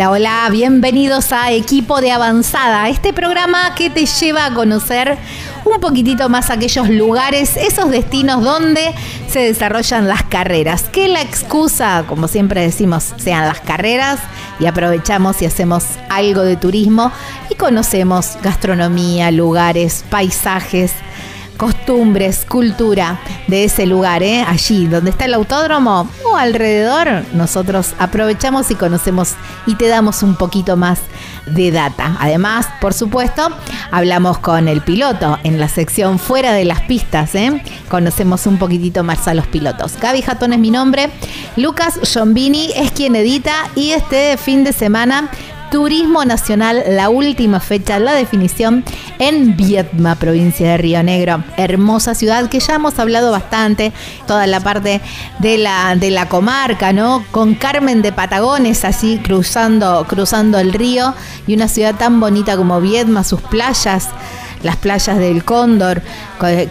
Hola, hola, bienvenidos a Equipo de Avanzada, este programa que te lleva a conocer un poquitito más aquellos lugares, esos destinos donde se desarrollan las carreras. Que la excusa, como siempre decimos, sean las carreras y aprovechamos y hacemos algo de turismo y conocemos gastronomía, lugares, paisajes costumbres, cultura de ese lugar, ¿eh? allí donde está el autódromo o alrededor, nosotros aprovechamos y conocemos y te damos un poquito más de data. Además, por supuesto, hablamos con el piloto en la sección fuera de las pistas, ¿eh? conocemos un poquitito más a los pilotos. Gaby Jatón es mi nombre, Lucas Giombini es quien edita y este fin de semana Turismo Nacional, la última fecha, la definición en Viedma, provincia de Río Negro. Hermosa ciudad que ya hemos hablado bastante, toda la parte de la, de la comarca, ¿no? Con Carmen de Patagones, así cruzando, cruzando el río, y una ciudad tan bonita como Viedma, sus playas, las playas del Cóndor,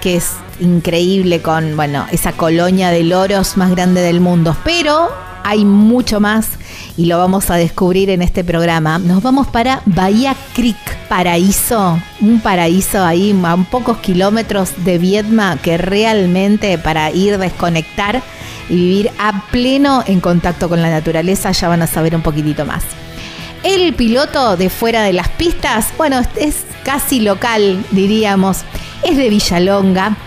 que es increíble con, bueno, esa colonia de loros más grande del mundo. Pero hay mucho más y lo vamos a descubrir en este programa. Nos vamos para Bahía Creek, paraíso, un paraíso ahí a pocos kilómetros de Viedma que realmente para ir desconectar y vivir a pleno en contacto con la naturaleza ya van a saber un poquitito más. El piloto de fuera de las pistas, bueno, es casi local, diríamos, es de Villalonga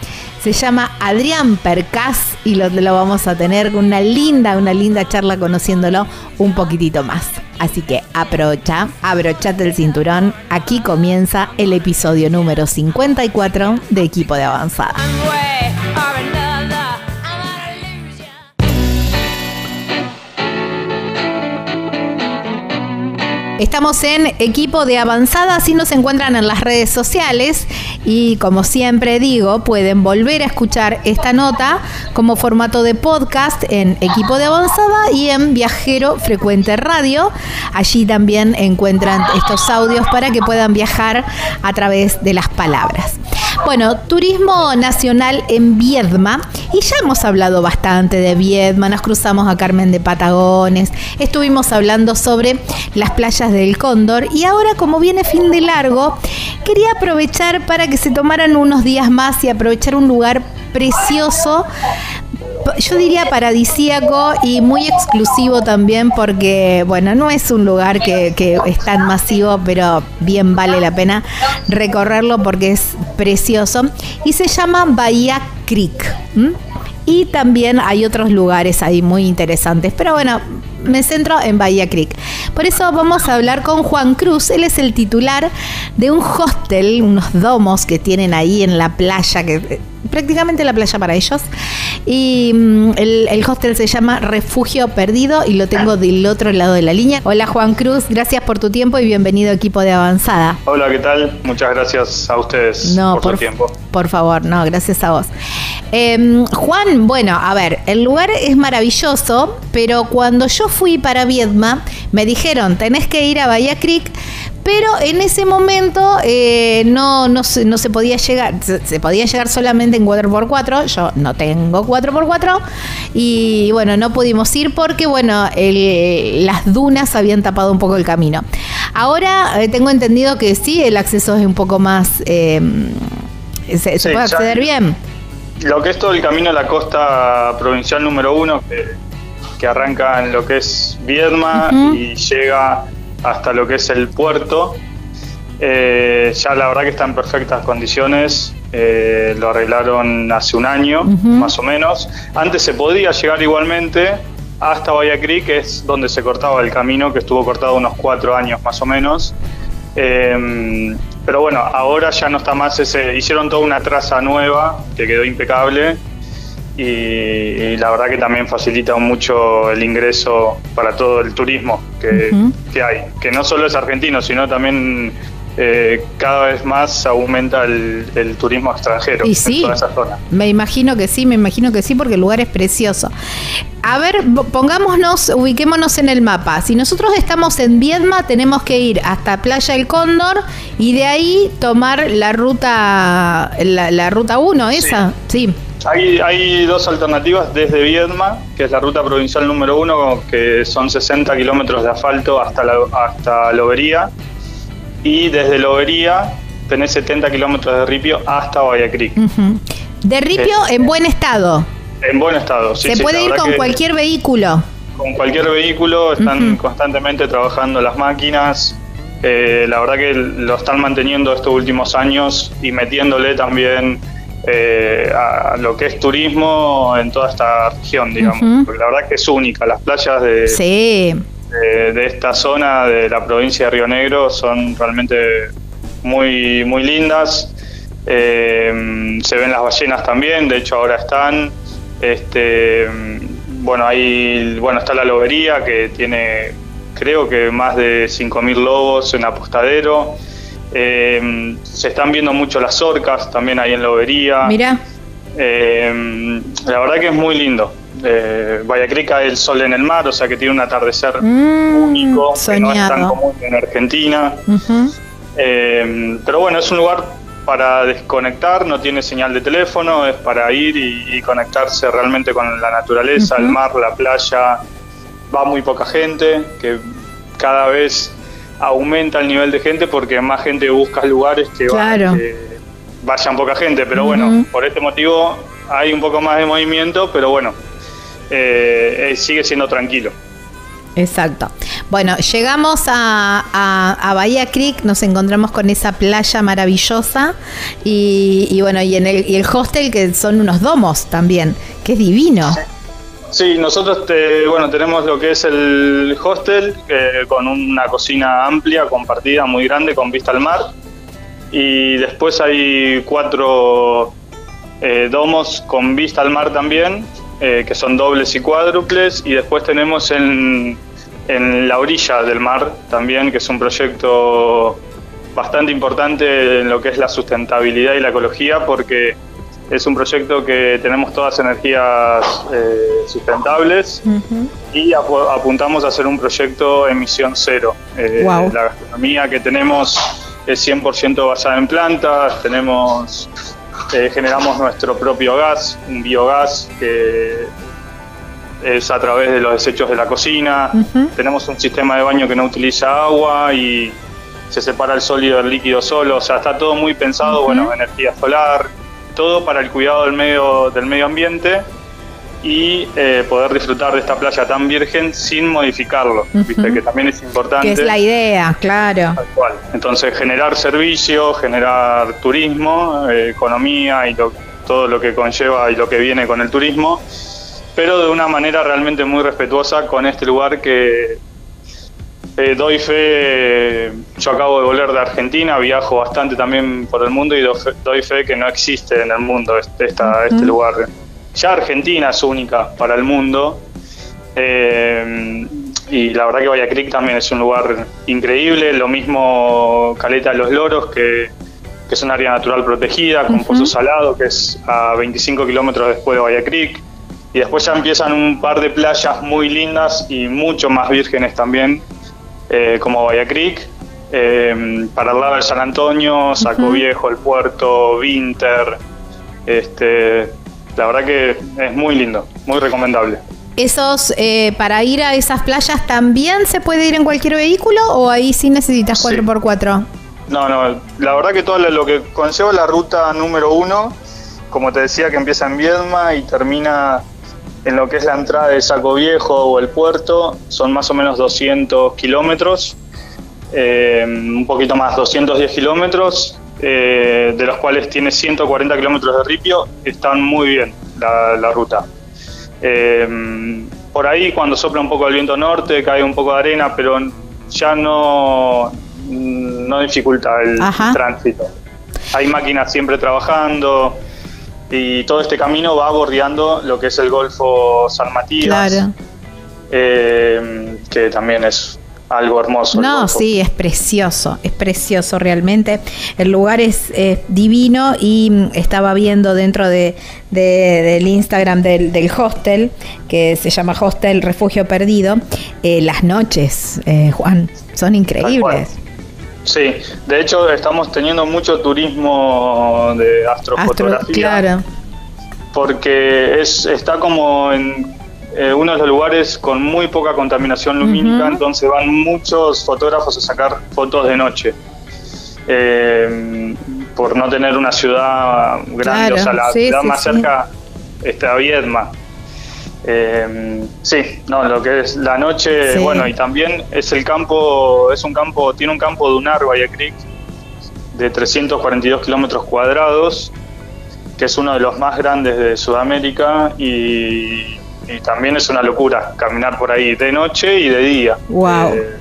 se llama Adrián Percaz y lo, lo vamos a tener una linda, una linda charla conociéndolo un poquitito más. Así que aprovecha, abrochate el cinturón. Aquí comienza el episodio número 54 de Equipo de Avanzada. Estamos en equipo de avanzada, así nos encuentran en las redes sociales y como siempre digo, pueden volver a escuchar esta nota como formato de podcast en equipo de avanzada y en Viajero Frecuente Radio. Allí también encuentran estos audios para que puedan viajar a través de las palabras. Bueno, turismo nacional en Viedma. Y ya hemos hablado bastante de Viedma, nos cruzamos a Carmen de Patagones, estuvimos hablando sobre las playas del Cóndor. Y ahora como viene fin de largo, quería aprovechar para que se tomaran unos días más y aprovechar un lugar precioso yo diría paradisíaco y muy exclusivo también porque, bueno, no es un lugar que, es tan masivo, pero bien vale la pena recorrerlo porque es precioso. Y se llama Bahía Creek. Y también hay otros lugares ahí muy interesantes. Pero bueno, me centro en Bahía Creek. Por eso vamos a hablar con Juan Cruz. Él es el titular de un hostel, unos domos que tienen ahí en la playa, que prácticamente la playa para ellos. Y mm, el, hostel se llama Refugio Perdido y lo tengo del otro lado de la línea. Hola Juan Cruz, gracias por tu tiempo y bienvenido equipo de Avanzada. Hola, ¿qué tal? Muchas gracias a ustedes por, su tiempo. Por favor, no, gracias a vos. Em, Juan, bueno, a ver, el lugar es maravilloso, pero cuando yo fui para Viedma, me dijeron, tenés que ir a Bahía Creek pero en ese momento eh, no, no, se, no se podía llegar, se, podía llegar solamente en 4x4, yo no tengo 4x4 y bueno, no pudimos ir porque bueno, las dunas habían tapado un poco el camino. Ahora eh, tengo entendido que sí, el acceso es un poco más... Em, se, puede acceder bien. Lo que es todo el camino a la costa provincial número uno, que, arranca en lo que es Viedma y llega hasta lo que es el puerto. Eh, ya la verdad que está en perfectas condiciones. Eh, lo arreglaron hace un año, más o menos. Antes se podía llegar igualmente hasta Bahía Creek, que es donde se cortaba el camino, que estuvo cortado unos cuatro años más o menos. Eh, pero bueno, ahora ya no está más ese. Hicieron toda una traza nueva que quedó impecable y, la verdad que también facilita mucho el ingreso para todo el turismo que, hay, que no solo es argentino, sino también eh, cada vez más aumenta el, turismo extranjero y sí, en toda esa zona. Me imagino que sí, me imagino que sí, porque el lugar es precioso. A ver, pongámonos, ubiquémonos en el mapa. Si nosotros estamos en Viedma, tenemos que ir hasta Playa El Cóndor y de ahí tomar la ruta la, ruta 1, esa, sí. Hay, hay dos alternativas desde Viedma, que es la ruta provincial número uno, que son 60 kilómetros de asfalto hasta, la, hasta Lobería, y desde Lobería tenés 70 kilómetros de ripio hasta Bahía Creek. De ripio eh, en buen estado. En buen estado, sí. Se puede ir con cualquier vehículo. Con cualquier vehículo, están constantemente trabajando las máquinas. Eh, la verdad que lo están manteniendo estos últimos años y metiéndole también eh, a lo que es turismo en toda esta región, digamos. Porque la verdad que es única. Las playas de, de, esta zona de la provincia de Río Negro son realmente muy, muy lindas. Eh, se ven las ballenas también, de hecho ahora están. Este, bueno, hay, bueno, está la lobería que tiene creo que más de 5.000 lobos en apostadero. Eh, se están viendo mucho las orcas también ahí en Lobería. Mira. Eh, la verdad que es muy lindo. Eh, Vallacrica el sol en el mar, o sea que tiene un atardecer mm, único, que no es tan común en Argentina. Eh, pero bueno, es un lugar para desconectar, no tiene señal de teléfono, es para ir y, conectarse realmente con la naturaleza, el mar, la playa. Va muy poca gente, que cada vez aumenta el nivel de gente porque más gente busca lugares que, vayan poca gente. Pero bueno, por este motivo hay un poco más de movimiento, pero bueno, eh, eh, sigue siendo tranquilo. Exacto. Bueno, llegamos a, a, Bahía Creek, nos encontramos con esa playa maravillosa y, bueno, y en el, y el hostel que son unos domos también, que es divino. Sí, nosotros bueno tenemos lo que es el hostel con una cocina amplia, compartida, muy grande, con vista al mar. Y después hay cuatro eh, domos con vista al mar también, eh, que son dobles y cuádruples. Y después tenemos en, en la orilla del mar también, que es un proyecto bastante importante en lo que es la sustentabilidad y la ecología, porque es un proyecto que tenemos todas energías eh, sustentables y apuntamos a hacer un proyecto emisión cero. Eh, la gastronomía que tenemos es 100% basada en plantas, tenemos eh, generamos nuestro propio gas, un biogás que es a través de los desechos de la cocina, tenemos un sistema de baño que no utiliza agua y se separa el sólido del líquido solo, o sea, está todo muy pensado, bueno, energía solar, todo para el cuidado del medio, del medio ambiente y eh, poder disfrutar de esta playa tan virgen sin modificarlo, que también es importante. Que es la idea, claro. Entonces, generar servicio, generar turismo, eh, economía y todo lo que conlleva y lo que viene con el turismo, pero de una manera realmente muy respetuosa con este lugar que eh, doy fe, yo acabo de volver de Argentina, viajo bastante también por el mundo y doy fe que no existe en el mundo este, este lugar. Ya Argentina es única para el mundo. Eh, y la verdad que Creek también es un lugar increíble. Lo mismo Caleta de los Loros, que, es un área natural protegida, con Pozo Salado, que es a 25 kilómetros después de Creek. Y después ya empiezan un par de playas muy lindas y mucho más vírgenes también, eh, como Bahía Creek, eh, para el lado de San Antonio, Saco Viejo, el puerto, Winter. Este, la verdad que es muy lindo, muy recomendable. Esos, eh, para ir a esas playas también se puede ir en cualquier vehículo o ahí sí necesitas 4x4? No, no, la verdad que todo lo que conlleva la ruta número uno, como te decía, que empieza en Viedma y termina en lo que es la entrada de Saco Viejo o el puerto, son más o menos 200 kilómetros, eh, un poquito más, 210 kilómetros, eh, de los cuales tiene 140 kilómetros de ripio, están muy bien la, ruta. Eh, por ahí cuando sopla un poco el viento norte cae un poco de arena, pero ya no, no dificulta el tránsito. Hay máquinas siempre trabajando, y todo este camino va bordeando lo que es el Golfo San Matías, eh, que también es algo hermoso. No, sí, es precioso, es precioso realmente. El lugar es divino y mm, estaba viendo dentro de, del Instagram del, hostel, que se llama Hostel Refugio Perdido, eh, las noches, eh, Juan, son increíbles. Sí, de hecho estamos teniendo mucho turismo de astrofotografía. claro. porque es, está como en eh, uno de los lugares con muy poca contaminación lumínica, entonces van muchos fotógrafos a sacar fotos de noche. Eh, por no tener una ciudad grande, o sea, la ciudad más cerca está Viedma. Eh, sí, no, lo que es la noche, bueno, y también es el campo, es un campo, tiene un campo dunar, Creek, de 342 kilómetros cuadrados, que es uno de los más grandes de Sudamérica y y también es una locura caminar por ahí de noche y de día. Wow. Eh,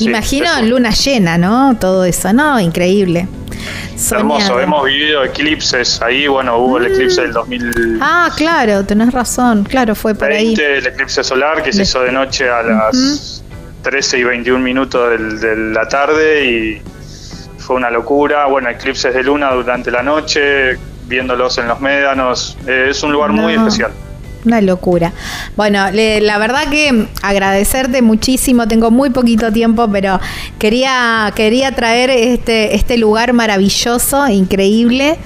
Imagino luna llena, ¿no? Todo eso, ¿no? Increíble. Hermoso, hemos vivido eclipses. Ahí, bueno, hubo el eclipse del 2000. Ah, claro, tenés razón. Claro, fue por ahí. El eclipse solar que se hizo de noche a las 13 y 21 minutos de la tarde y fue una locura. Bueno, eclipses de luna durante la noche, viéndolos en los médanos. Eh, es un lugar muy especial. Una locura. Bueno, la verdad que agradecerte muchísimo. Tengo muy poquito tiempo, pero quería, quería traer este, este lugar maravilloso, increíble.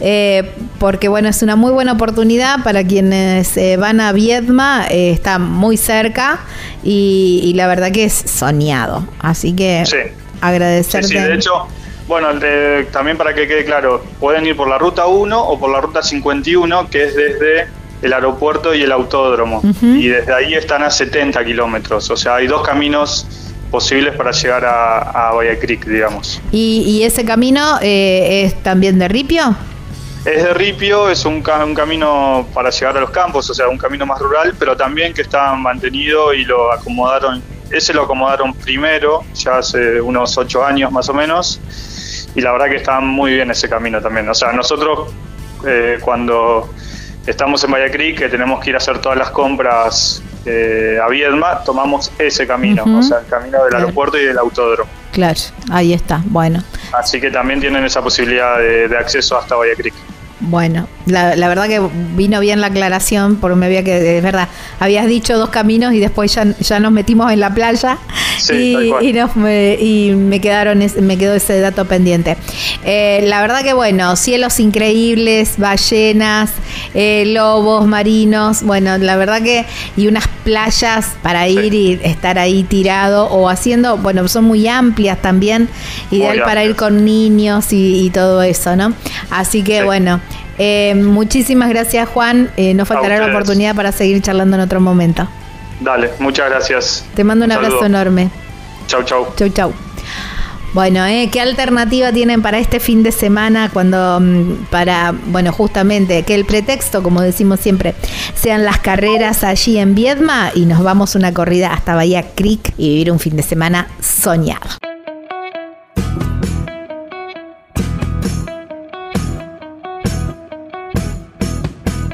Eh, porque bueno, es una muy buena oportunidad para quienes eh, van a Viedma, eh, está muy cerca y, la verdad que es soñado. Así que agradecerte. Sí, de hecho, bueno, también para que quede claro, pueden ir por la ruta 1 o por la ruta 51, que es desde el aeropuerto y el autódromo. Y desde ahí están a 70 kilómetros. O sea, hay dos caminos posibles para llegar a, a Creek, digamos. ¿Y, ese camino eh, es también de ripio? Es de ripio, es un, un, camino para llegar a los campos, o sea, un camino más rural, pero también que está mantenido y lo acomodaron, ese lo acomodaron primero, ya hace unos ocho años más o menos, y la verdad que está muy bien ese camino también. O sea, nosotros eh, cuando estamos en Valle Creek, que tenemos que ir a hacer todas las compras eh, a Viedma, tomamos ese camino, o sea, el camino del aeropuerto y del autódromo. Claro, ahí está, bueno. Así que también tienen esa posibilidad de, de acceso hasta Valle Creek. Bueno, la, verdad que vino bien la aclaración, porque me había que, es verdad, habías dicho dos caminos y después ya, ya nos metimos en la playa y, y, me, quedaron me quedó ese dato pendiente. Eh, la verdad que bueno, cielos increíbles, ballenas, eh, lobos marinos, bueno, la verdad que y unas playas para ir y estar ahí tirado o haciendo, bueno, son muy amplias también, ideal para ir con niños y, todo eso, ¿no? Así que bueno. Eh, muchísimas gracias, Juan. Eh, nos faltará la oportunidad para seguir charlando en otro momento. Dale, muchas gracias. Te mando un, abrazo enorme. Chau, chau. Chau, chau. Bueno, ¿eh? ¿qué alternativa tienen para este fin de semana cuando, mm, para, bueno, justamente, que el pretexto, como decimos siempre, sean las carreras allí en Viedma y nos vamos una corrida hasta Bahía Creek y vivir un fin de semana soñado?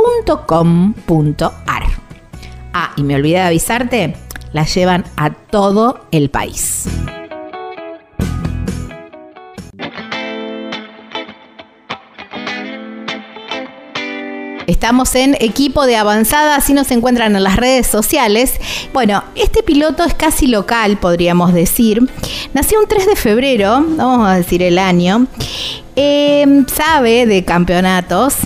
www.elpicapalo.com.ar. Ah, y me olvidé de avisarte, la llevan a todo el país. Estamos en equipo de avanzada, así nos encuentran en las redes sociales. Bueno, este piloto es casi local, podríamos decir. Nació un 3 de febrero, vamos a decir el año. Eh, sabe de campeonatos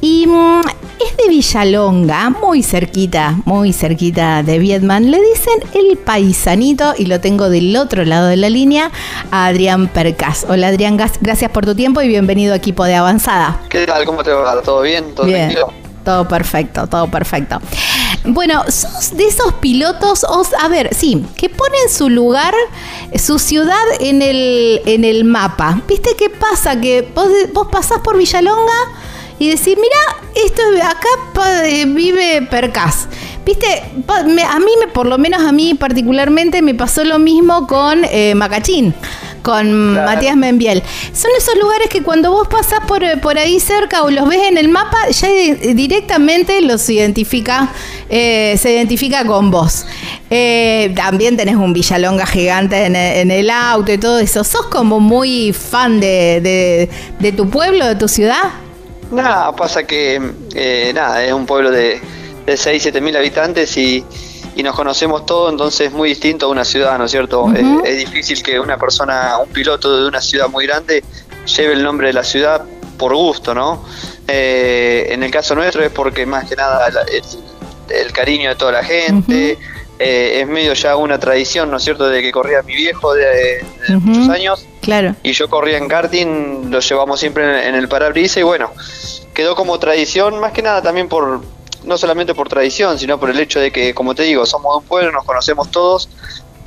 y mm, es de Villalonga, muy cerquita, muy cerquita de Vietman. Le dicen el paisanito y lo tengo del otro lado de la línea a Adrián Percas. Hola Adrián, gracias por tu tiempo y bienvenido a equipo de avanzada. ¿Qué tal? ¿Cómo te va? ¿Todo bien? ¿Todo bien. Todo perfecto, todo perfecto. Bueno, sos de esos pilotos, a ver, sí, que ponen su lugar, su ciudad en el, en el mapa. ¿Viste qué pasa? Que vos, vos pasás por Villalonga y decir, mira, esto acá eh, vive Percas. Viste, a mí, por lo menos a mí particularmente, me pasó lo mismo con eh, Macachín con Matías Membiel. Son esos lugares que cuando vos pasás por, eh, por ahí cerca o los ves en el mapa, ya directamente los identifica, se identifica con vos. también tenés un Villalonga gigante en el, auto y todo eso. ¿Sos como muy fan de, de tu pueblo, de tu ciudad? Nada, pasa que eh, nada, es un pueblo de, de 6, 7 mil habitantes y, nos conocemos todos, entonces es muy distinto a una ciudad, ¿no es cierto? es, difícil que una persona, un piloto de una ciudad muy grande, lleve el nombre de la ciudad por gusto, ¿no? Eh, en el caso nuestro es porque más que nada el, cariño de toda la gente. Eh, es medio ya una tradición, ¿no es cierto?, de que corría mi viejo de, muchos años. Claro. Y yo corría en karting, lo llevamos siempre en, el parabrisas y bueno, quedó como tradición, más que nada también por, no solamente por tradición, sino por el hecho de que, como te digo, somos un pueblo, nos conocemos todos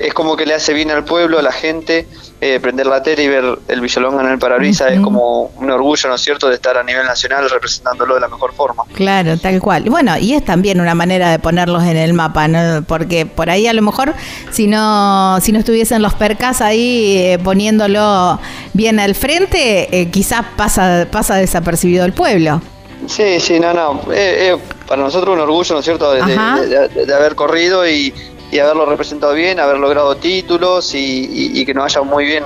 es como que le hace bien al pueblo, a la gente, eh, prender la tele y ver el Villalonga en el parabrisas es como un orgullo, ¿no es cierto?, de estar a nivel nacional representándolo de la mejor forma. Claro, tal cual. Bueno, y es también una manera de ponerlos en el mapa, ¿no? Porque por ahí a lo mejor si no si no estuviesen los percas ahí eh, poniéndolo bien al frente, eh, quizás pasa pasa desapercibido el pueblo. Sí, sí, no, no. para nosotros un orgullo, ¿no es cierto?, de haber corrido y, y haberlo representado bien, haber logrado títulos y, que nos haya muy bien,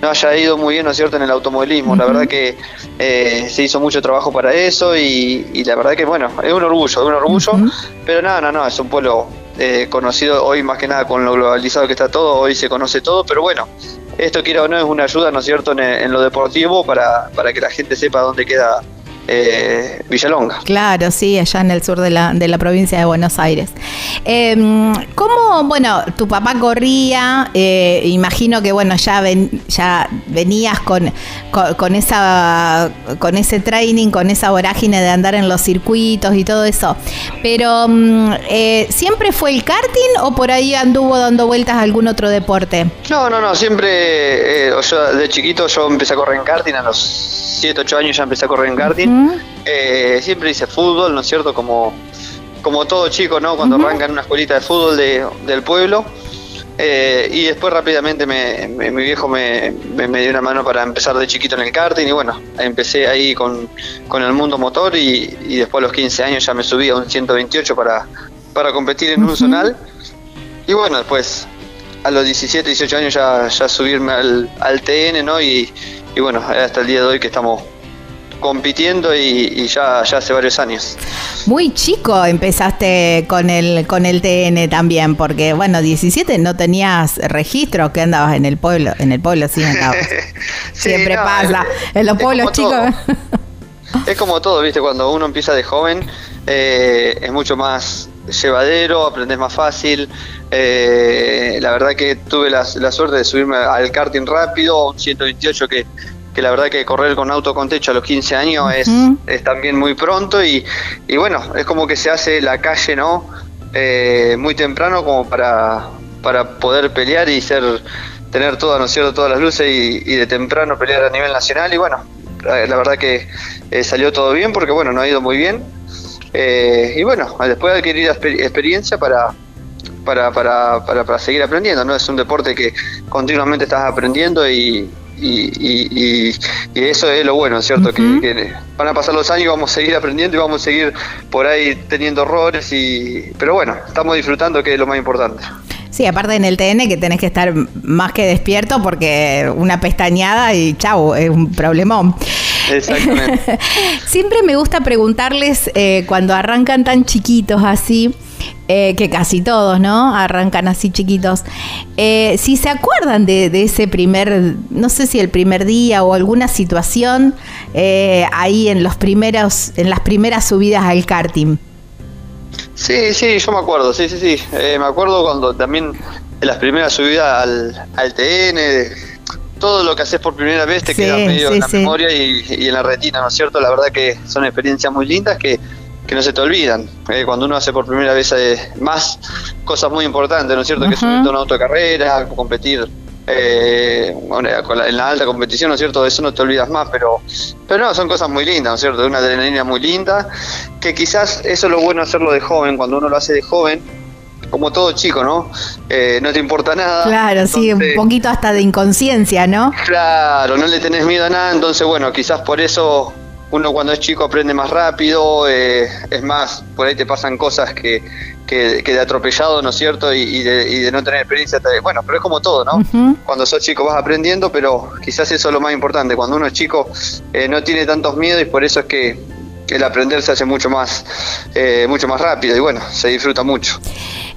nos haya ido muy bien, ¿no es cierto?, en el automovilismo. La verdad que eh, se hizo mucho trabajo para eso y, la verdad que, bueno, es un orgullo, es un orgullo, pero nada, no, no, es un pueblo eh, conocido hoy más que nada con lo globalizado que está todo, hoy se conoce todo, pero bueno, esto quiera o no es una ayuda, ¿no es cierto?, en, en lo deportivo para, para que la gente sepa dónde queda eh, Villalonga. Claro, sí, allá en el sur de la, de la provincia de Buenos Aires. Eh, ¿Cómo, bueno, tu papá corría? Eh, imagino que, bueno, ya, ven, ya venías con, con, esa, con ese training, con esa vorágine de andar en los circuitos y todo eso. Pero, mm, eh, ¿siempre fue el karting o por ahí anduvo dando vueltas a algún otro deporte? No, no, no, siempre, yo, de chiquito yo empecé a correr en karting a los 7, 8 años ya empecé a correr en karting. Eh, siempre hice fútbol, ¿no es cierto? Como, como todo chico, ¿no? Cuando arranca en una escuelita de fútbol del pueblo. Eh, y después rápidamente mi viejo me, dio una mano para empezar de chiquito en el karting y bueno, empecé ahí con, el mundo motor y, después a los 15 años ya me subí a un 128 para, para competir en un zonal. Y bueno, después a los 17, 18 años ya, ya subirme al, al TN, ¿no? Y, y bueno, hasta el día de hoy que estamos compitiendo y, ya, ya hace varios años. Muy chico empezaste con el con el TN también, porque bueno, 17 no tenías registro que andabas en el pueblo, en el pueblo sí andabas. Siempre pasa, en los pueblos chicos. es como todo, viste, cuando uno empieza de joven eh, es mucho más llevadero, aprendes más fácil. Eh, la verdad que tuve la, suerte de subirme al karting rápido, un 128 que, que la verdad que correr con auto con techo a los 15 años es, es también muy pronto y, y, bueno, es como que se hace la calle, ¿no? Eh, muy temprano como para, para poder pelear y ser tener todas, ¿no es cierto?, todas las luces y, de temprano pelear a nivel nacional y bueno, la, verdad que eh, salió todo bien porque bueno, no ha ido muy bien eh, y bueno, después adquirir experiencia para, para, para, para, seguir aprendiendo, ¿no? Es un deporte que continuamente estás aprendiendo y, y, eso es lo bueno, ¿cierto? que, van a pasar los años y vamos a seguir aprendiendo y vamos a seguir por ahí teniendo errores, y pero bueno, estamos disfrutando, que es lo más importante. Sí, aparte en el TN que tenés que estar más que despierto porque una pestañada y chau, es un problemón. Exactamente. Siempre me gusta preguntarles eh, cuando arrancan tan chiquitos así, eh, que casi todos, ¿no? Arrancan así chiquitos. Eh, si se acuerdan de, ese primer, no sé si el primer día o alguna situación ahí en los primeros, en las primeras subidas al karting. Sí, sí, yo me acuerdo, sí, sí, sí. Eh, me acuerdo cuando también en las primeras subidas al, al TN, todo lo que haces por primera vez te queda medio en la memoria y, en la retina, ¿no es cierto? La verdad que son experiencias muy lindas que, no se te olvidan. Eh, cuando uno hace por primera vez eh, más cosas muy importantes, ¿no es cierto? Que subir a una autocarrera, competir eh, en la alta competición, ¿no es cierto? De eso no te olvidas más, pero, pero no, son cosas muy lindas, ¿no es cierto? De una adrenalina muy linda, que quizás eso es lo bueno hacerlo de joven, cuando uno lo hace de joven, como todo chico, ¿no? Eh, no te importa nada. Claro, sí, un poquito hasta de inconsciencia, ¿no? Claro, no le tenés miedo a nada, entonces bueno, quizás por eso uno cuando es chico aprende más rápido, eh, es más, por ahí te pasan cosas que, que, de atropellado, ¿no es cierto? Y, de, no tener experiencia. Bueno, pero es como todo, ¿no? Cuando sos chico vas aprendiendo, pero quizás eso es lo más importante. Cuando uno es chico eh, no tiene tantos miedos y por eso es que el aprender se hace mucho más, eh, mucho más rápido y bueno, se disfruta mucho.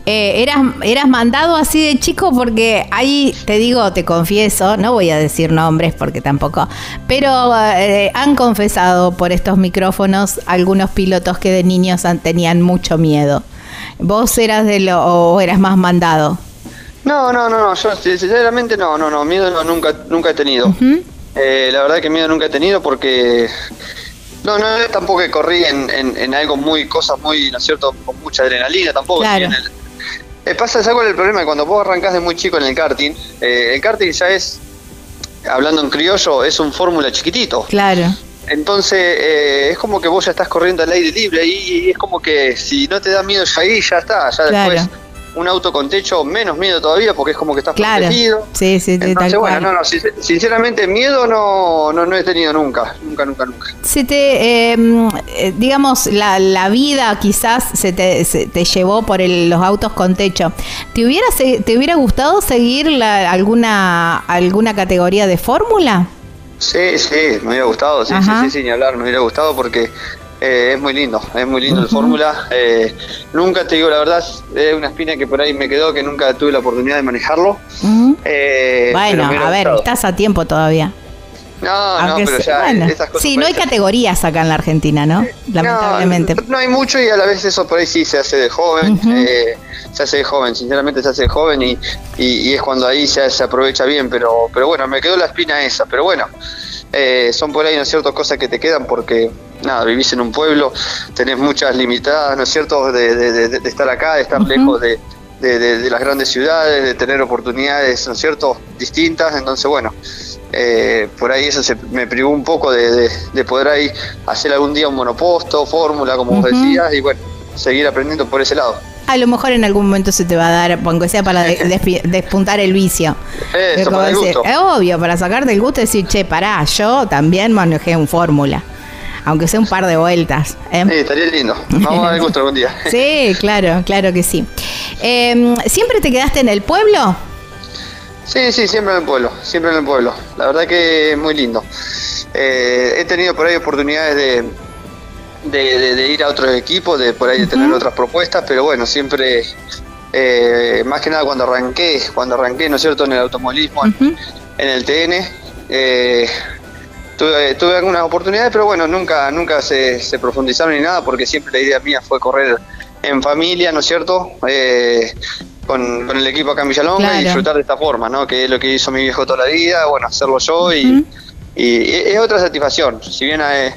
Eh, eras, eras mandado así de chico porque ahí te digo, te confieso, no voy a decir nombres porque tampoco, pero han confesado por estos micrófonos algunos pilotos que de niños tenían mucho miedo. ¿Vos eras de lo o eras más mandado? No, no, no, no, yo sinceramente no, no, no, miedo nunca, nunca he tenido. Eh, la verdad que miedo nunca he tenido porque no, no, tampoco que corrí en, en, algo muy, cosas muy, ¿no es cierto?, con mucha adrenalina, tampoco. Claro. Eh, pasa, ¿sabes cuál es el problema? Cuando vos arrancás de muy chico en el karting, eh, el karting ya es, hablando en criollo, es un fórmula chiquitito. Claro. Entonces eh, es como que vos ya estás corriendo al aire libre y, es como que si no te da miedo ya ahí, ya está, ya después un auto con techo, menos miedo todavía porque es como que estás claro. protegido. Sí, sí, Entonces, bueno, no, no, sinceramente miedo no, no, no he tenido nunca, nunca, nunca, nunca. Se te, em, eh, digamos, la, la, vida quizás se te, te llevó por los autos con techo. ¿Te hubiera, te hubiera gustado seguir la, alguna, alguna categoría de fórmula? Sí, sí, me hubiera gustado, sí, sí, sí, sí, ni hablar, me hubiera gustado porque eh, es muy lindo, es muy lindo el Fórmula. Eh, nunca te digo la verdad, es una espina que por ahí me quedó que nunca tuve la oportunidad de manejarlo. Eh, bueno, a ver, estás a tiempo todavía. No, no, pero ya esas cosas Sí, no hay categorías acá en la Argentina, ¿no? Lamentablemente. No, hay mucho y a la vez eso por ahí sí se hace de joven. se hace de joven, sinceramente se hace de joven y, y, es cuando ahí se, se, aprovecha bien, pero, pero bueno, me quedó la espina esa, pero bueno, son por ahí, ¿no es cierto?, cosas que te quedan porque, nada, vivís en un pueblo, tenés muchas limitadas, ¿no es cierto?, de, estar acá, de estar lejos de, las grandes ciudades, de tener oportunidades, ¿no es cierto?, distintas, entonces, bueno, eh, por ahí eso se, me privó un poco de, poder ahí hacer algún día un monoposto, fórmula, como vos decías, y bueno, seguir aprendiendo por ese lado. A lo mejor en algún momento se te va a dar, aunque sea para despuntar el vicio. Eso, para el gusto. Es obvio, para sacarte el gusto y decir, che, pará, yo también manejé un fórmula. Aunque sea un par de vueltas. ¿eh? Sí, estaría lindo. Vamos a dar el gusto algún día. sí, claro, claro que sí. Em, ¿Siempre te quedaste en el pueblo? Sí, sí, siempre en el pueblo, siempre en el pueblo. La verdad que es muy lindo. Eh, he tenido por ahí oportunidades de, de, ir a otros equipos, de por ahí de tener otras propuestas, pero bueno, siempre, eh, más que nada cuando arranqué, cuando arranqué, ¿no es cierto?, en el automovilismo, en, el TN, eh, tuve, tuve algunas oportunidades, pero bueno, nunca, nunca se, se, profundizaron ni nada, porque siempre la idea mía fue correr en familia, ¿no es cierto?, eh, con, el equipo acá en Villalonga y disfrutar de esta forma, ¿no?, que es lo que hizo mi viejo toda la vida, bueno, hacerlo yo y, y, es otra satisfacción, si bien... Eh,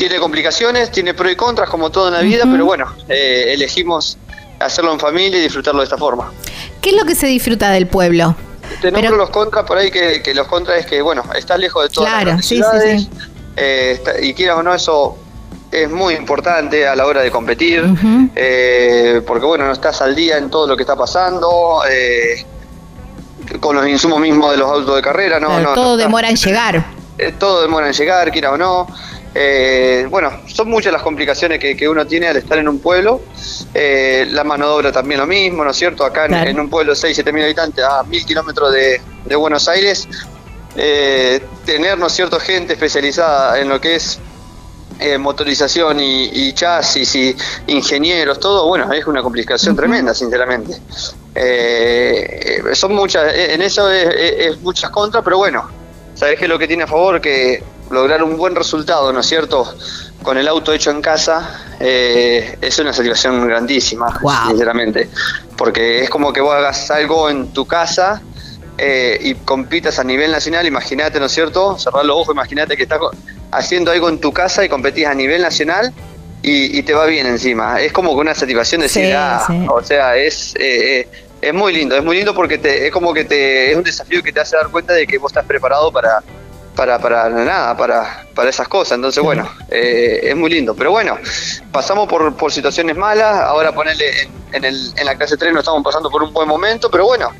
tiene complicaciones, tiene pros y contras como todo en la vida, pero bueno, eh, elegimos hacerlo en familia y disfrutarlo de esta forma. ¿Qué es lo que se disfruta del pueblo? Tenemos los contras por ahí, que, los contras es que, bueno, estás lejos de todas las ciudades, eh, y quieras o no, eso es muy importante a la hora de competir, eh, porque bueno, no estás al día en todo lo que está pasando. con los insumos mismos de los autos de carrera, ¿no? no todo demora en llegar. Eh, todo demora en llegar, quiera o no. Eh, bueno, son muchas las complicaciones que, uno tiene al estar en un pueblo. Eh, la mano de obra también lo mismo, ¿no es cierto? Acá en, un pueblo de 6, 7 mil habitantes, a mil kilómetros de, Buenos Aires, tener, ¿no es cierto?, gente especializada en lo que es motorización y, chasis y ingenieros, todo, bueno, es una complicación tremenda, sinceramente. son muchas, en eso es, muchas contras, pero bueno, ¿sabes qué es lo que tiene a favor? Que lograr un buen resultado, ¿no es cierto? Con el auto hecho en casa eh, es una satisfacción grandísima, sinceramente. Porque es como que vos hagas algo en tu casa eh, y compitas a nivel nacional, imagínate, ¿no es cierto? Cerrar los ojos, imagínate que estás haciendo algo en tu casa y competís a nivel nacional y, te va bien encima. Es como que una satisfacción de decir, ah, o sea, es... Eh, es muy lindo, es muy lindo porque te, es como que te, es un desafío que te hace dar cuenta de que vos estás preparado para, para, para nada, para, para esas cosas. Entonces, bueno, eh, es muy lindo. Pero bueno, pasamos por, por situaciones malas, ahora ponerle en, el, en la clase 3 no estamos pasando por un buen momento, pero bueno,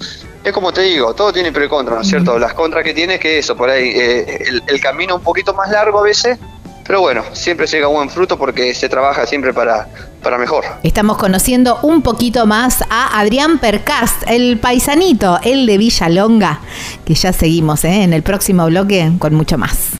es como te digo, todo tiene pre y contra, ¿no es cierto? Las contras que tiene es que eso, por ahí, eh, el, el camino un poquito más largo a veces, pero bueno, siempre llega buen fruto porque se trabaja siempre para, para mejor. Estamos conociendo un poquito más a Adrián Percast, el paisanito, el de Villalonga, que ya seguimos ¿eh? en el próximo bloque con mucho más.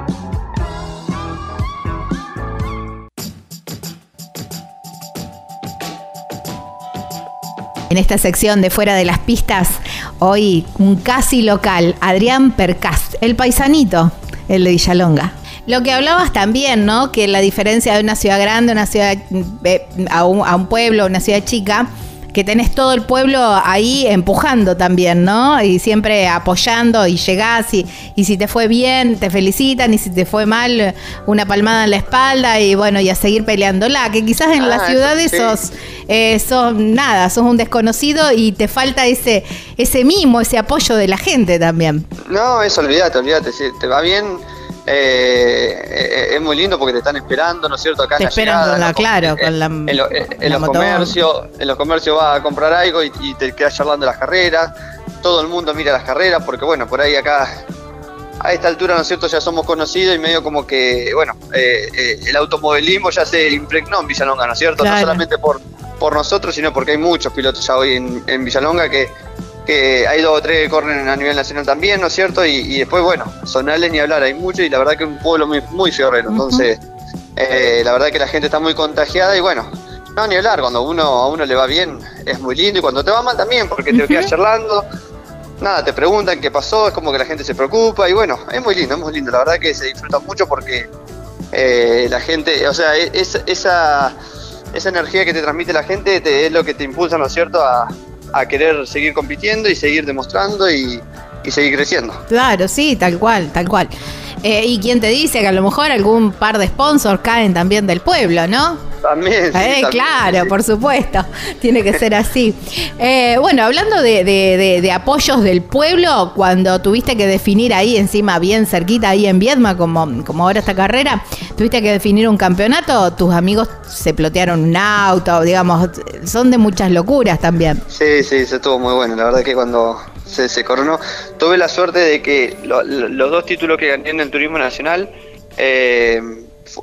En esta sección de Fuera de las Pistas, hoy un casi local, Adrián Percast, el paisanito, el de Villalonga. Lo que hablabas también, ¿no? Que la diferencia de una ciudad grande, una ciudad eh, a un, a un pueblo, una ciudad chica, que tenés todo el pueblo ahí empujando también, ¿no? Y siempre apoyando y llegás y, y si te fue bien, te felicitan y si te fue mal, una palmada en la espalda y bueno, y a seguir peleándola, que quizás en la ah, ciudad sos, eh, sos nada, sos un desconocido y te falta ese, ese mimo, ese apoyo de la gente también. No, eso olvídate, olvídate, si te va bien eh, eh, es muy lindo porque te están esperando, ¿no es cierto? Acá en la llegada, claro, en, los comercios, en los comercios vas a comprar algo y, te quedas charlando las carreras. Todo el mundo mira las carreras porque, bueno, por ahí acá a esta altura, ¿no es cierto? Ya somos conocidos y medio como que, bueno, eh, el automovilismo ya se impregnó en Villalonga, ¿no es cierto? No solamente por, por nosotros, sino porque hay muchos pilotos ya hoy en, en Villalonga que que hay dos o tres que corren a nivel nacional también, ¿no es cierto? Y, después, bueno, sonales ni hablar, hay mucho y la verdad que es un pueblo muy, muy fiorrero, entonces eh, la verdad que la gente está muy contagiada y bueno, no, ni hablar, cuando uno a uno le va bien es muy lindo y cuando te va mal también, porque te quedas charlando, nada, te preguntan qué pasó, es como que la gente se preocupa y bueno, es muy lindo, es muy lindo, la verdad que se disfruta mucho porque eh, la gente, o sea, es, esa, esa energía que te transmite la gente es lo que te impulsa, ¿no es cierto?, a a querer seguir compitiendo y seguir demostrando y, seguir creciendo. Claro, sí, tal cual, tal cual. Eh, y quién te dice que a lo mejor algún par de sponsors caen también del pueblo, ¿no? También. Eh, claro, por supuesto. Tiene que ser así. Eh, bueno, hablando de, apoyos del pueblo, cuando tuviste que definir ahí encima, bien cerquita, ahí en Viedma, como, como ahora esta carrera, tuviste que definir un campeonato, tus amigos se plotearon un auto, digamos, son de muchas locuras también. Sí, sí, se estuvo muy bueno. La verdad que cuando se, se coronó, tuve la suerte de que los dos títulos que gané en el Turismo Nacional, eh,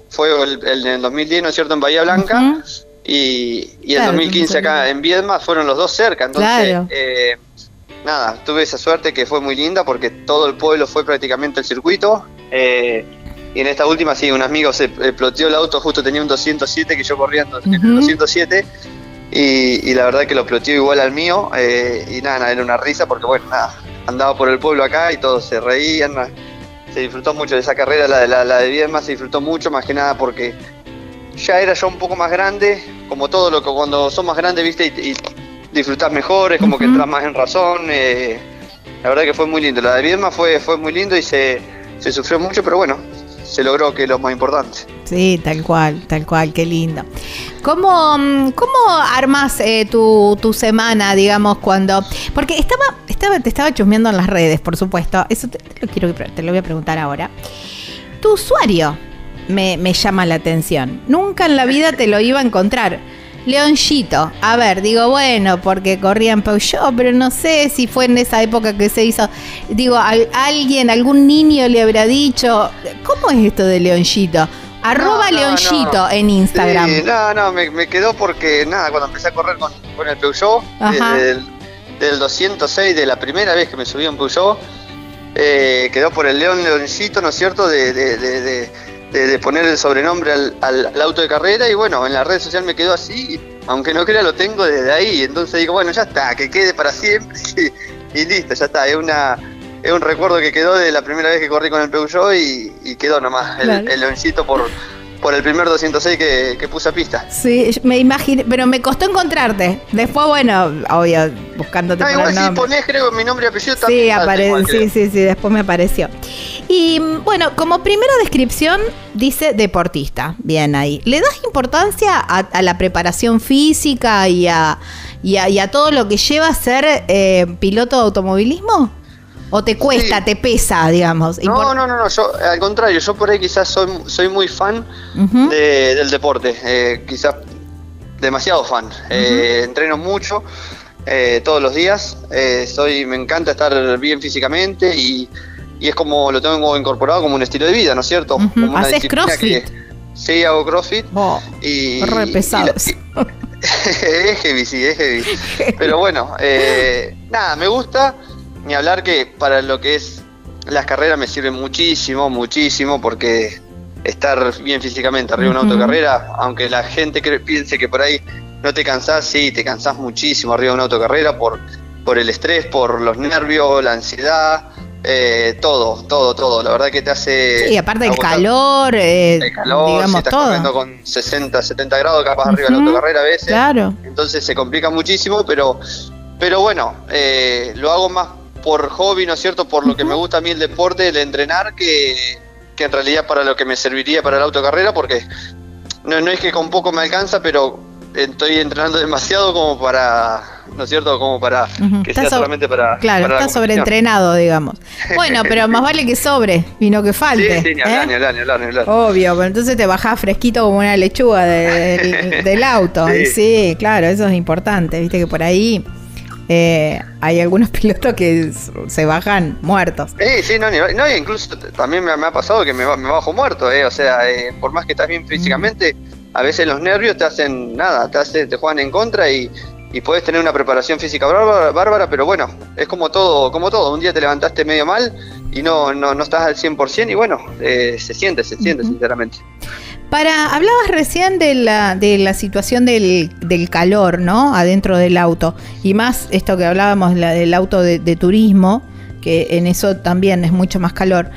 fue el, el, 2010, ¿no es cierto?, en Bahía Blanca. Y, y el 2015 acá en Viedma fueron los dos cerca. Entonces, eh, nada, tuve esa suerte que fue muy linda porque todo el pueblo fue prácticamente el circuito. Eh, y en esta última, sí, un amigo se exploteó el auto, justo tenía un 207 que yo corriendo en el 207. Y, la verdad que lo exploteó igual al mío. Eh, y nada, era una risa porque, bueno, nada, andaba por el pueblo acá y todos se reían. Se disfrutó mucho de esa carrera, la de, la, la de Viedma se disfrutó mucho, más que nada porque ya era yo un poco más grande, como todo lo que cuando son más grandes, viste, y, disfrutás mejor, es como que entras más en razón. Eh, la verdad que fue muy lindo. La de Viedma fue, fue muy lindo y se, se sufrió mucho, pero bueno, se logró, que es lo más importante. Sí, tal cual, tal cual, qué lindo. ¿Cómo, mm, cómo armas eh, tu, tu, semana, digamos, cuando...? Porque estaba, estaba, te estaba chusmeando en las redes, por supuesto. Eso te, lo, quiero, te lo voy a preguntar ahora. Tu usuario me, me llama la atención. Nunca en la vida te lo iba a encontrar. Leoncito, a ver, digo, bueno, porque corría en Peugeot, pero no sé si fue en esa época que se hizo. Digo, alguien, algún niño le habrá dicho, ¿cómo es esto de Leoncito? Arroba Leoncito en Instagram. no, no, me, quedó porque, nada, cuando empecé a correr con, el Peugeot, del, del, 206, de la primera vez que me subí a un Peugeot, eh, quedó por el León Leoncito, ¿no es cierto? de, de de, poner el sobrenombre al, auto de carrera y bueno, en la red social me quedó así, aunque no crea lo tengo desde ahí, entonces digo, bueno, ya está, que quede para siempre y, listo, ya está, es una es un recuerdo que quedó de la primera vez que corrí con el Peugeot y, quedó nomás el, el leoncito por, por el primer 206 que, que puse a pista. Sí, me imaginé, pero me costó encontrarte. Después, bueno, obvio, buscándote no, igual si ponés, creo, mi nombre y apellido también. Sí, apareció, sí, sí, sí, después me apareció. Y bueno, como primera descripción, dice deportista. Bien ahí. ¿Le das importancia a, la preparación física y a, y a, todo lo que lleva a ser eh, piloto de automovilismo? ¿O te cuesta, te pesa, digamos? No, no, no, no, yo al contrario, yo por ahí quizás soy, soy muy fan del deporte, eh, quizás demasiado fan. Eh, entreno mucho eh, todos los días, soy, me encanta estar bien físicamente y, es como lo tengo incorporado como un estilo de vida, ¿no es cierto? ¿Haces crossfit? sí, hago crossfit. Oh, y, re pesados. es heavy, sí, es heavy. Pero bueno, nada, me gusta ni hablar que para lo que es las carreras me sirve muchísimo, muchísimo, porque estar bien físicamente arriba de una autocarrera, aunque la gente piense que por ahí no te cansás, sí, te cansás muchísimo arriba de una autocarrera por, por el estrés, por los nervios, la ansiedad, eh, todo, todo, todo. La verdad que te hace. Y aparte del calor, eh, el calor, digamos, si estás todo. con 60, 70 grados capaz arriba de la autocarrera a veces. Claro. Entonces se complica muchísimo, pero, pero bueno, eh, lo hago más por hobby, ¿no es cierto? Por lo que me gusta a mí el deporte, el entrenar, que, en realidad para lo que me serviría para la autocarrera, porque no, no es que con poco me alcanza, pero estoy entrenando demasiado como para, ¿no es cierto? Como para que sea solamente para. Claro, está sobreentrenado, digamos. Bueno, pero más vale que sobre y no que falte. Sí, sí, ni hablar, ni hablar, ni hablar, ni hablar. Obvio, pero entonces te bajás fresquito como una lechuga del, auto. sí, claro, eso es importante, viste que por ahí eh, hay algunos pilotos que se bajan muertos. Sí, sí, no, no incluso también me, ha pasado que me, bajo muerto, eh, o sea, eh, por más que estás bien físicamente, a veces los nervios te hacen nada, te, hace, te juegan en contra y, y puedes tener una preparación física bárbara, pero bueno, es como todo, como todo, un día te levantaste medio mal y no, no, no estás al 100% y bueno, se siente, se siente, sinceramente. Para, hablabas recién de la, de la situación del, del, calor, ¿no? Adentro del auto. Y más esto que hablábamos la, del auto de, turismo, que en eso también es mucho más calor.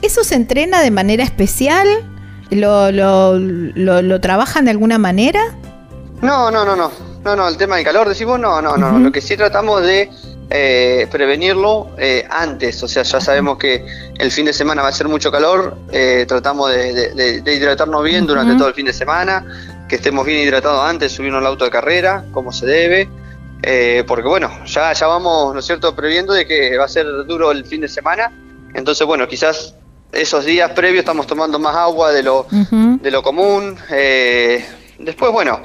¿Eso se entrena de manera especial? ¿Lo, lo, lo, trabajan de alguna manera? No, no, no, no. No, no, el tema del calor, decimos, no, no, no. Lo que sí tratamos de eh, prevenirlo eh, antes. O sea, ya sabemos que el fin de semana va a ser mucho calor, eh, tratamos de, hidratarnos bien durante todo el fin de semana, que estemos bien hidratados antes, subirnos al auto de carrera, como se debe. porque bueno, ya, ya vamos, ¿no es cierto?, previendo de que va a ser duro el fin de semana. Entonces, bueno, quizás esos días previos estamos tomando más agua de lo, de lo común. después, bueno,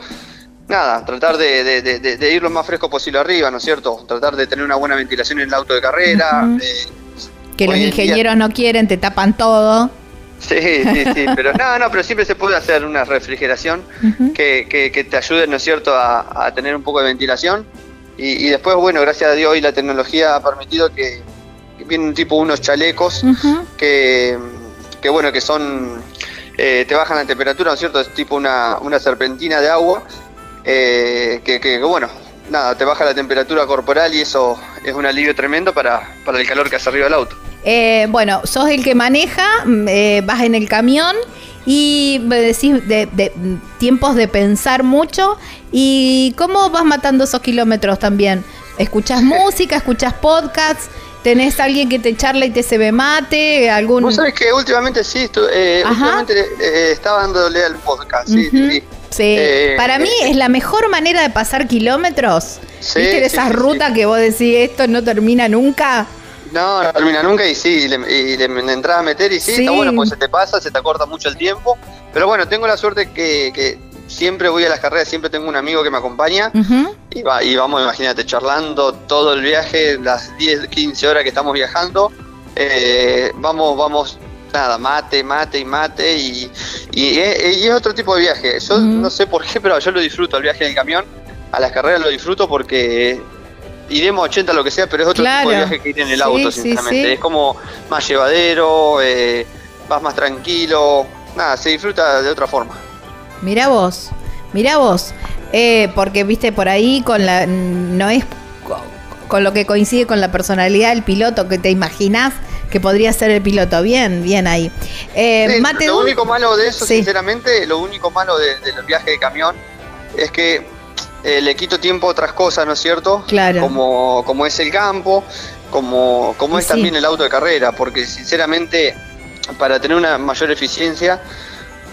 nada, tratar de, ir lo más fresco posible arriba, ¿no es cierto? Tratar de tener una buena ventilación en el auto de carrera. Eh, que los ingenieros no quieren, te tapan todo. Sí, sí, sí, pero no, no, pero siempre se puede hacer una refrigeración que, te ayude, ¿no es cierto?, a, tener un poco de ventilación. Y, después, bueno, gracias a Dios hoy la tecnología ha permitido que, vienen tipo unos chalecos que, que, bueno, que son eh, te bajan la temperatura, ¿no es cierto? Es tipo una, una serpentina de agua, eh, que, que, bueno, nada, te baja la temperatura corporal y eso es un alivio tremendo para, para el calor que hace arriba del auto. Eh, bueno, sos el que maneja, mm, eh, vas en el camión y me decís de, de, tiempos de pensar mucho. ¿Y cómo vas matando esos kilómetros también? ¿Escuchas música? ¿Escuchas podcasts? ¿Tenés alguien que te charla y te se ve mate? ¿Algún... Vos sabés que últimamente sí, eh, últimamente eh, estaba dándole al podcast, sí, sí. Sí, eh, para mí es la mejor manera de pasar kilómetros. Sí, ¿Viste esas sí, rutas que vos decís esto no termina nunca? No, no termina nunca y sí, y le, y le, entras a meter y sí, está bueno, pues se te pasa, se te acorta mucho el tiempo. Pero bueno, tengo la suerte que, que siempre voy a las carreras, siempre tengo un amigo que me acompaña uh -huh. y, va, y vamos, imagínate, charlando todo el viaje, las 10, 15 horas que estamos viajando. Eh, vamos, vamos nada, mate, mate y mate y, y, y, es otro tipo de viaje. Yo no sé por qué, pero yo lo disfruto, el viaje en el camión. A las carreras lo disfruto porque iremos a 80 lo que sea, pero es otro claro. tipo de viaje que ir en el auto, sinceramente. Sí, sí. Es como más llevadero, eh, vas más tranquilo, nada, se disfruta de otra forma. Mira vos, mira vos, eh, porque viste por ahí con la no es con lo que coincide con la personalidad del piloto que te imaginas que podría ser el piloto. Bien, bien ahí. Eh, sí, Mate lo único malo de eso, sí. sinceramente, lo único malo de, de los viajes de camión es que eh, le quito tiempo a otras cosas, ¿no es cierto? Claro. Como, como es el campo, como, como es sí. también el auto de carrera, porque sinceramente, para tener una mayor eficiencia,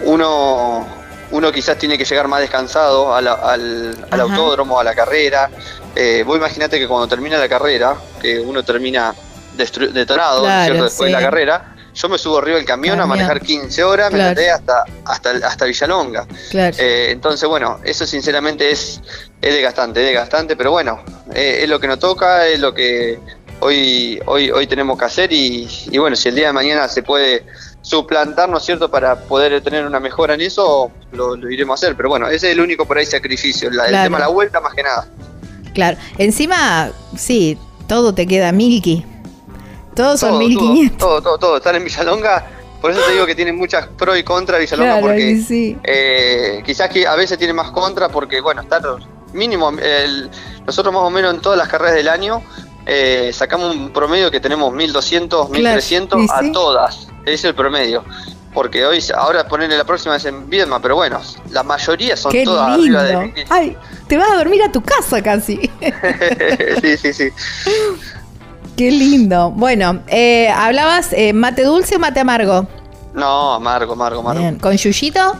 uno, uno quizás tiene que llegar más descansado al, al, al autódromo, a la carrera. Eh, vos imaginate que cuando termina la carrera, que uno termina detonado, claro, ¿cierto? Después sí. de la carrera, yo me subo arriba del camión, camión. a manejar 15 horas, claro. me noté hasta, hasta, hasta Villalonga. Claro. Eh, entonces, bueno, eso sinceramente es, es desgastante, es desgastante, pero bueno, eh, es lo que nos toca, es lo que hoy, hoy, hoy tenemos que hacer y, y bueno, si el día de mañana se puede suplantar, ¿no es cierto?, para poder tener una mejora en eso, lo, lo iremos a hacer. Pero bueno, ese es el único por ahí sacrificio, la, claro. el tema de la vuelta más que nada. Claro, encima, sí, todo te queda milky. Todos son todo, 1500. Todo, todo, todo, Están en Villalonga. Por eso te digo que tiene muchas pro y contra Villalonga. Claro, porque sí. eh, quizás que a veces tiene más contra porque, bueno, está mínimo. El, nosotros más o menos en todas las carreras del año eh, sacamos un promedio que tenemos 1200, 1300 claro, sí, a todas. Es el promedio. Porque hoy, ahora ponerle la próxima es en Viedma, pero bueno, la mayoría son Qué todas lindo. arriba de Ay, te vas a dormir a tu casa casi. sí, sí, sí. Qué lindo. Bueno, eh, ¿hablabas eh, mate dulce o mate amargo? No, amargo, amargo, amargo. Bien. ¿Con yuyito?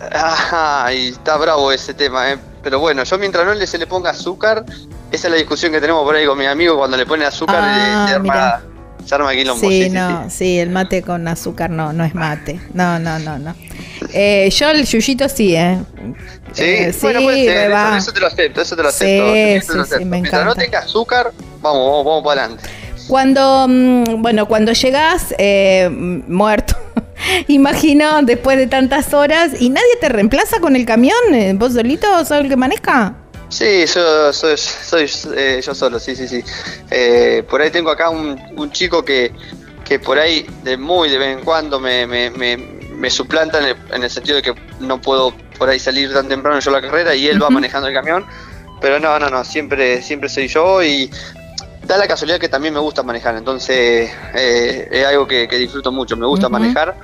Ay, está bravo ese tema, ¿eh? Pero bueno, yo mientras no le, se le ponga azúcar, esa es la discusión que tenemos por ahí con mi amigo, cuando le pone azúcar ah, se, arma, se arma. Sí, sí, no, sí, sí, el mate con azúcar no, no es mate. No, no, no, no. Eh, yo el yuyito sí, ¿eh? Sí, eh, sí bueno, eh, eso, eso, te lo acepto, eso te lo acepto. Sí, eso sí, lo acepto. sí, me Mientras encanta. no tenga azúcar, vamos, vamos, vamos para adelante. Cuando, mm, bueno, cuando llegas eh, muerto, imagino, después de tantas horas, ¿y nadie te reemplaza con el camión? Eh, ¿Vos solito sos el que maneja? Sí, yo soy, soy eh, yo solo, sí, sí, sí. Eh, por ahí tengo acá un, un chico que, que por ahí de muy de vez en cuando me, me, me, me suplanta en el, en el, sentido de que no puedo por ahí salir tan temprano yo a la carrera y él uh -huh. va manejando el camión. Pero no, no, no, siempre, siempre soy yo y da la casualidad que también me gusta manejar, entonces eh, es algo que, que, disfruto mucho, me gusta uh -huh. manejar.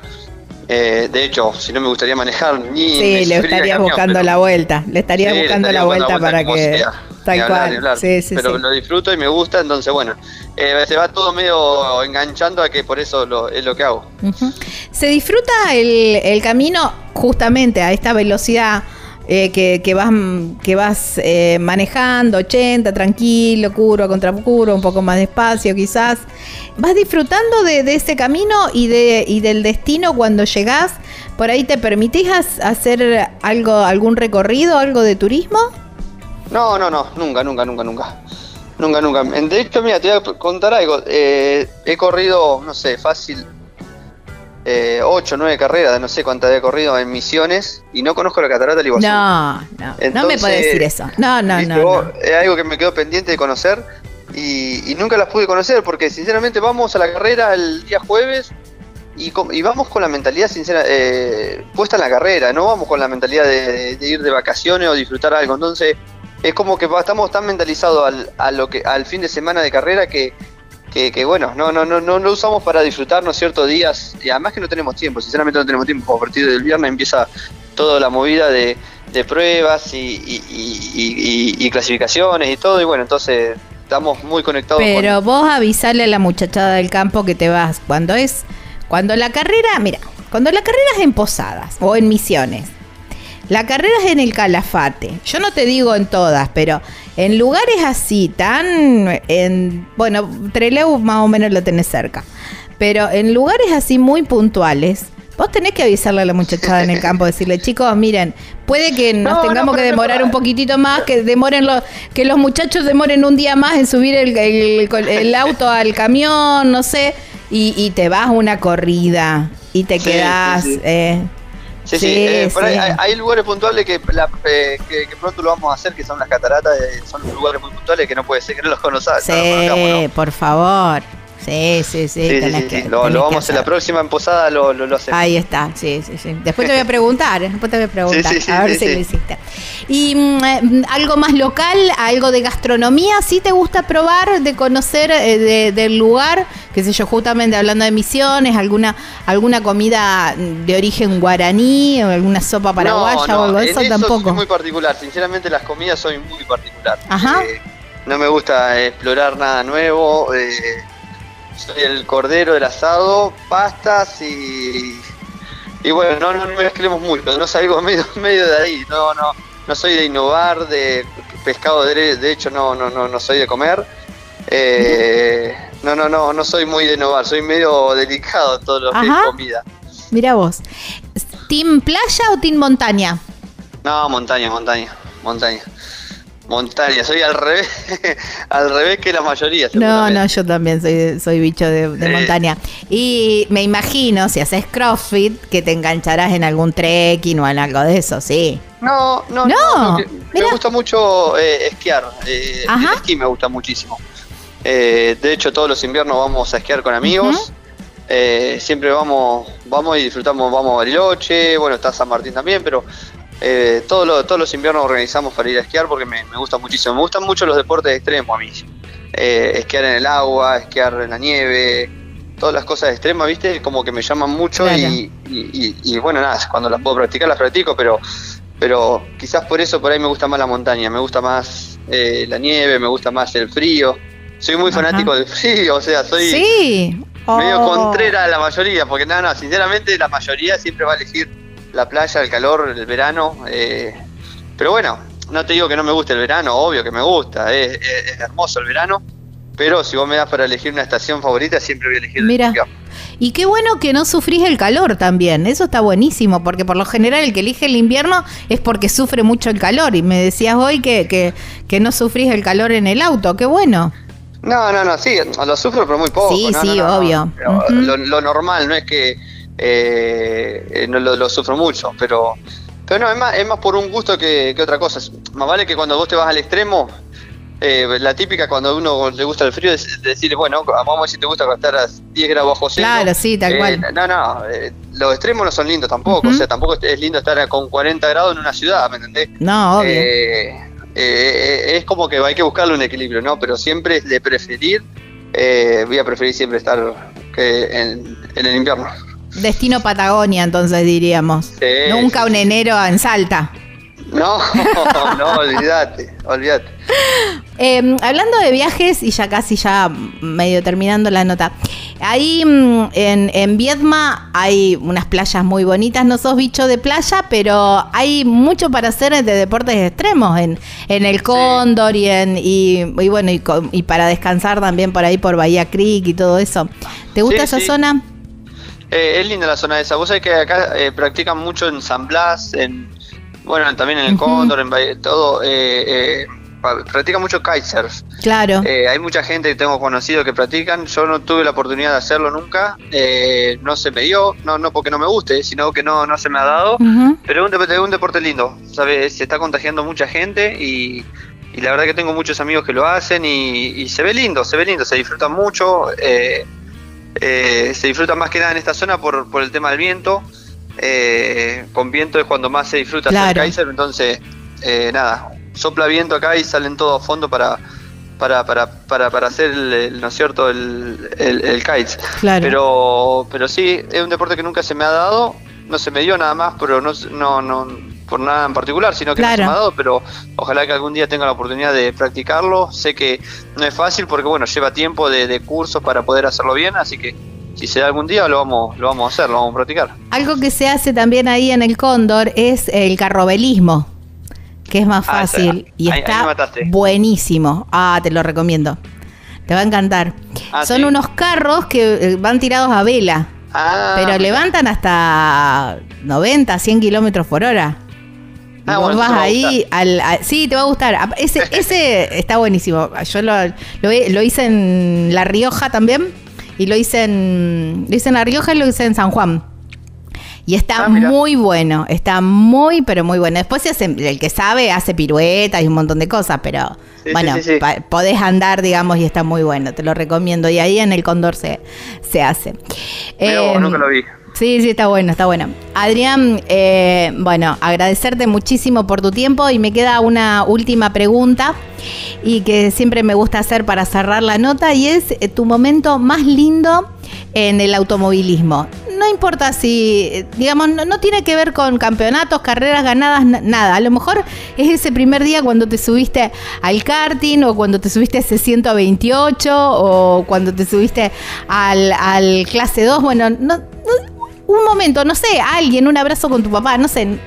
Eh, de hecho, si no me gustaría manejar ni. Sí, le estarías buscando pero, la vuelta. Le estarías sí, buscando, la, vuelta la, vuelta para que. Sea, tal cual. Hablar, sí, sí, pero lo disfruto y me gusta, entonces bueno. Eh, se va todo medio enganchando a que por eso lo, es lo que hago. Uh -huh. Se disfruta el, el camino justamente a esta velocidad eh, que, que, vas, que vas eh, manejando, 80, tranquilo, curva contra curva, un poco más despacio quizás. ¿Vas disfrutando de, de ese camino y, de, y del destino cuando llegás? ¿Por ahí te permitís hacer algo, algún recorrido, algo de turismo? No, no, no, nunca, nunca, nunca, nunca. Nunca, nunca. De hecho, mira, te voy a contar algo. Eh, he corrido, no sé, fácil, eh, 8 o 9 carreras, no sé cuántas he corrido en misiones y no conozco la catarata del Iguazú. No, no, Entonces, no me puedes decir eso. No, no, no, vos, no, Es algo que me quedó pendiente de conocer y, y, nunca las pude conocer porque sinceramente vamos a la carrera el día jueves y, y, vamos con la mentalidad sincera, eh, puesta en la carrera, no vamos con la mentalidad de, ir de vacaciones o disfrutar algo. Entonces, es como que estamos tan mentalizados al, a lo que, al fin de semana de carrera que, que, bueno, no, no, no, no lo usamos para disfrutarnos ciertos días y además que no tenemos tiempo, sinceramente no tenemos tiempo. A partir del viernes empieza toda la movida de, de pruebas y, y, clasificaciones y todo, y bueno, entonces estamos muy conectados. Pero vos avisale a la muchachada del campo que te vas cuando es, cuando la carrera, mira, cuando la carrera es en Posadas o en Misiones, la carrera es en el Calafate. Yo no te digo en todas, pero en lugares así, tan. En, bueno, Treleu más o menos lo tenés cerca. Pero en lugares así muy puntuales, vos tenés que avisarle a la muchachada en el campo, decirle, chicos, miren, puede que nos tengamos que demorar un poquitito más, que demoren los, que los muchachos demoren un día más en subir el, auto al camión, no sé, y, te vas una corrida y te quedás. Eh, Sí, sí, eh, hay, lugares puntuales que, eh, que, pronto lo vamos a hacer, que son las cataratas, eh, son lugares muy puntuales que no puede ser que no los conozcas. Sí, por favor. Sí, sí, sí. lo, vamos a hacer la próxima en Posada, lo, lo, hacemos. Ahí está, sí, sí, sí. Después te voy a preguntar, después te voy a preguntar, a ver si lo hiciste. Y mm, eh, algo más local, algo de gastronomía, ¿sí te gusta probar, de conocer eh, del lugar? Qué sé yo, justamente hablando de misiones, alguna alguna comida de origen guaraní o alguna sopa paraguaya o algo de eso, tampoco. Es muy particular, sinceramente las comidas son muy particular. Ajá. Eh, no me gusta explorar nada nuevo. Eh, soy el cordero del asado, pastas y. Y bueno, no, no, mezclemos mucho, no salgo medio, medio de ahí, no, no, no soy de innovar, de pescado de, de hecho no, no, no, no soy de comer. Eh, no, no, no, no soy muy de innovar, soy medio delicado en todo lo que es comida. Mira vos, ¿team playa o team montaña? No, montaña, montaña, montaña. Montaña, soy al revés, al revés que la mayoría. No, no, yo también soy, soy bicho de, montaña. Y me imagino, si haces CrossFit, que te engancharás en algún trekking o en algo de eso, sí. No, no, no. me gusta mucho eh, esquiar. Eh, el esquí me gusta muchísimo. Eh, de hecho, todos los inviernos vamos a esquiar con amigos. siempre vamos, vamos y disfrutamos, vamos a Bariloche, bueno, está San Martín también, pero eh, todos, los, inviernos organizamos para ir a esquiar porque me, gusta muchísimo. Me gustan mucho los deportes extremos a mí. Eh, esquiar en el agua, esquiar en la nieve, todas las cosas extremas, ¿viste? Como que me llaman mucho y, bueno, nada, cuando las puedo practicar las practico, pero, pero quizás por eso por ahí me gusta más la montaña, me gusta más eh, la nieve, me gusta más el frío. Soy muy fanático del frío, o sea, soy medio oh. contrera a la mayoría, porque nada, no, sinceramente la mayoría siempre va a elegir la playa, el calor, el verano. Eh, pero bueno, no te digo que no me guste el verano, obvio que me gusta, es, hermoso el verano. Pero si vos me das para elegir una estación favorita, siempre voy a elegir Mira. Y qué bueno que no sufrís el calor también, eso está buenísimo, porque por lo general el que elige el invierno es porque sufre mucho el calor. Y me decías hoy que, que, no sufrís el calor en el auto, qué bueno. No, no, no, sí, lo sufro, pero muy poco. Sí, sí, obvio. lo, normal no es que eh, eh, no lo, sufro mucho, pero, pero no, es más, es más por un gusto que, otra cosa. Más vale que cuando vos te vas al extremo, eh, la típica cuando a uno le gusta el frío es decirle, bueno, vamos a ver si te gusta estar a 10 grados bajo cero. Claro, sí, tal cual. No, no, los extremos no son lindos tampoco, o sea, tampoco es lindo estar con 40 grados en una ciudad, ¿me entendés? No, obvio. es como que hay que buscarle un equilibrio, ¿no? Pero siempre de preferir, voy a preferir siempre estar en el invierno. Destino Patagonia, entonces diríamos. Nunca un enero en Salta. No, no, olvídate, olvídate. Em, hablando de viajes, y ya casi ya medio terminando la nota, ahí mm, en, en, Viedma hay unas playas muy bonitas, no sos bicho de playa, pero hay mucho para hacer de deportes extremos, en, en el Cóndor y, en, y, bueno, y, para descansar también por ahí por Bahía Creek y todo eso. ¿Te gusta esa zona? Eh, es linda la zona esa. Vos sabés que acá eh, practican mucho en San Blas, en, bueno, también en el Cóndor, en todo. Eh, eh practican mucho kitesurf. Claro. hay mucha gente que tengo conocido que practican. Yo no tuve la oportunidad de hacerlo nunca. no se me dio, no, no porque no me guste, sino que no, no se me ha dado. Pero es un, un, deporte lindo. ¿sabes? Se está contagiando mucha gente y, la verdad que tengo muchos amigos que lo hacen y, y, se ve lindo, se ve lindo, se disfruta mucho. Eh, se disfruta más que nada en esta zona por, por el tema del viento. Eh, con viento es cuando más se disfruta hacer Kaiser, entonces eh, nada, sopla viento acá y salen todos a fondo para, para, para, para, para hacer el, ¿no es cierto? el, el, el kites. Pero, pero sí, es un deporte que nunca se me ha dado, no se me dio nada más, pero no, no, no por nada en particular, sino que no se me ha dado, pero ojalá que algún día tenga la oportunidad de practicarlo. Sé que no es fácil porque bueno, lleva tiempo de, de cursos para poder hacerlo bien, así que si se da algún día lo vamos, lo vamos a hacer, lo vamos a practicar. Algo que se hace también ahí en el Cóndor es el carrobelismo que es más ah, fácil y está buenísimo. Ah, te lo recomiendo. Te va a encantar. Ah, Son unos carros que eh, van tirados a vela, ah, pero levantan hasta 90, 100 kilómetros por hora. Ah, vos vas ahí al, sí te va a gustar ese ese está buenísimo yo lo, lo, hice en La Rioja también y lo hice en lo hice en La Rioja y lo hice en San Juan y está ah, muy bueno, está muy, pero muy bueno. Después se hace, el que sabe hace piruetas y un montón de cosas, pero bueno, podés andar, digamos, y está muy bueno, te lo recomiendo. Y ahí en el Condor se, se hace. Pero nunca lo vi. Sí, sí, está bueno, está bueno. Adrián, eh, bueno, agradecerte muchísimo por tu tiempo y me queda una última pregunta y que siempre me gusta hacer para cerrar la nota y es eh, tu momento más lindo en el automovilismo. No importa si, digamos, no, tiene que ver con campeonatos, carreras ganadas, nada. A lo mejor es ese primer día cuando te subiste al karting o cuando te subiste a ese 128 o cuando te subiste al, clase 2. Bueno, no un momento, no sé, alguien, un abrazo con tu papá, no sé.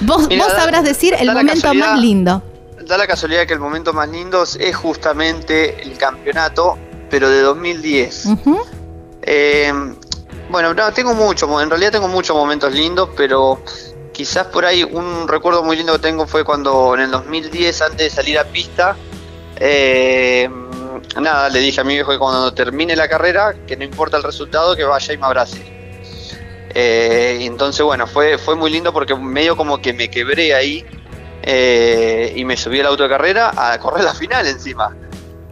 Vos, vos sabrás decir el momento más lindo. Da la casualidad que el momento más lindo es justamente el campeonato, pero de 2010. Eh, bueno, no, tengo mucho, en realidad tengo muchos momentos lindos, pero quizás por ahí un recuerdo muy lindo que tengo fue cuando en el 2010, antes de salir a pista, eh, nada, le dije a mi viejo que cuando termine la carrera, que no importa el resultado, que vaya y me abrace. Eh, entonces, bueno, fue, fue muy lindo porque medio como que me quebré ahí eh, y me subí al auto de carrera a correr la final encima.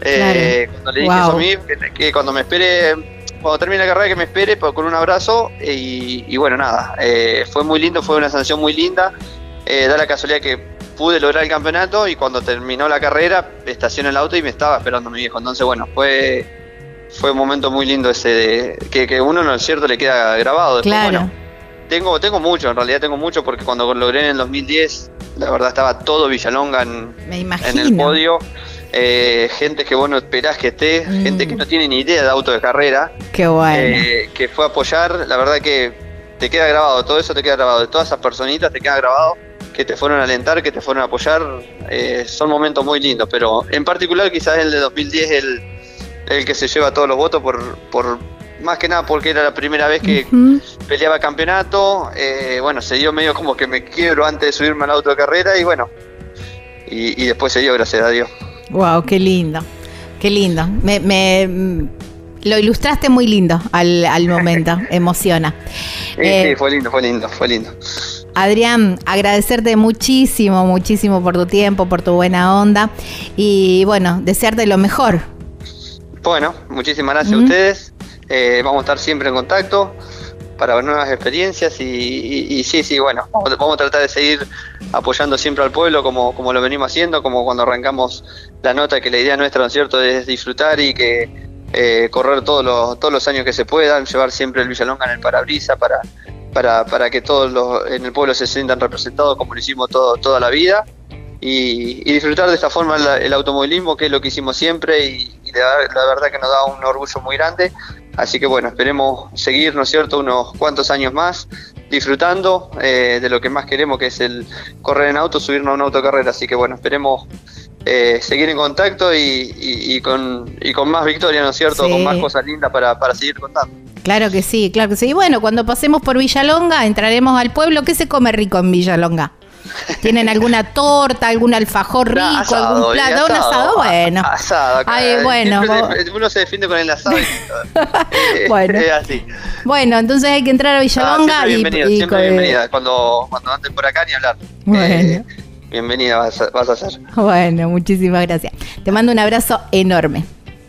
Eh, cuando le dije a mí, que, cuando me espere, cuando termine la carrera, que me espere con un abrazo. Y, bueno, nada, fue muy lindo, fue una sensación muy linda. da la casualidad que pude lograr el campeonato y cuando terminó la carrera, estacioné el auto y me estaba esperando mi viejo. Entonces, bueno, fue fue un momento muy lindo ese de que, que uno no es cierto le queda grabado. claro. tengo, tengo mucho, en realidad tengo mucho porque cuando lo logré en el 2010, la verdad estaba todo Villalonga en, en el podio. Eh, gente que vos no esperás que esté, mm. gente que no tiene ni idea de auto de carrera. Qué bueno. Eh, que fue a apoyar, la verdad que te queda grabado, todo eso te queda grabado, de todas esas personitas te queda grabado, que te fueron a alentar, que te fueron a apoyar, eh, son momentos muy lindos, pero en particular quizás el de 2010, el, el que se lleva todos los votos por, por más que nada porque era la primera vez que peleaba campeonato. Eh, bueno, se dio medio como que me quiebro antes de subirme al auto de carrera y bueno, y, después se dio, gracias a Dios. Wow, qué lindo, qué lindo. Me, me mm, lo ilustraste muy lindo al, al momento, emociona. Sí, sí, eh, fue lindo, fue lindo, fue lindo. Adrián, agradecerte muchísimo, muchísimo por tu tiempo, por tu buena onda y bueno, desearte lo mejor bueno, muchísimas gracias a ustedes. Eh, vamos a estar siempre en contacto para ver nuevas experiencias y, sí, sí, bueno, vamos, a tratar de seguir apoyando siempre al pueblo como, como lo venimos haciendo, como cuando arrancamos la nota, que la idea nuestra, ¿no es cierto?, es disfrutar y que eh, correr todos los, todos los años que se puedan, llevar siempre el Villalonga en el parabrisa para, para, para que todos los, en el pueblo se sientan representados como lo hicimos todo, toda la vida y, disfrutar de esta forma el, automovilismo, que es lo que hicimos siempre y, la, verdad que nos da un orgullo muy grande. Así que bueno, esperemos seguir, ¿no es cierto?, unos cuantos años más disfrutando eh, de lo que más queremos, que es el correr en auto, subirnos a una autocarrera. Así que bueno, esperemos eh, seguir en contacto y, con, y con más victorias, ¿no es cierto?, con más cosas lindas para, para seguir contando. Claro que sí, claro que sí. Y bueno, cuando pasemos por Villalonga, entraremos al pueblo. ¿Qué se come rico en Villalonga? ¿Tienen alguna torta, algún alfajor rico, algún plato? ¿Un asado? Bueno. Asado, Ay, bueno. uno se defiende con el asado. bueno. Es así. Bueno, entonces hay que entrar a Villalonga ah, siempre y, siempre bienvenida. Cuando, cuando anden por acá ni hablar. Bueno. Eh, bienvenida vas a, vas a ser. Bueno, muchísimas gracias. Te mando un abrazo enorme.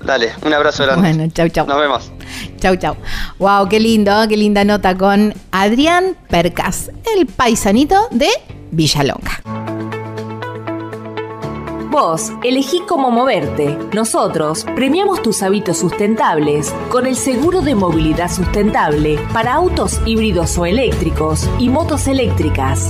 Dale, un abrazo grande. Bueno, chau, chau. Nos vemos. Chau, chau. Wow, qué lindo, qué linda nota con Adrián Percas, el paisanito de Villalonga. Vos elegí cómo moverte. Nosotros premiamos tus hábitos sustentables con el seguro de movilidad sustentable para autos híbridos o eléctricos y motos eléctricas.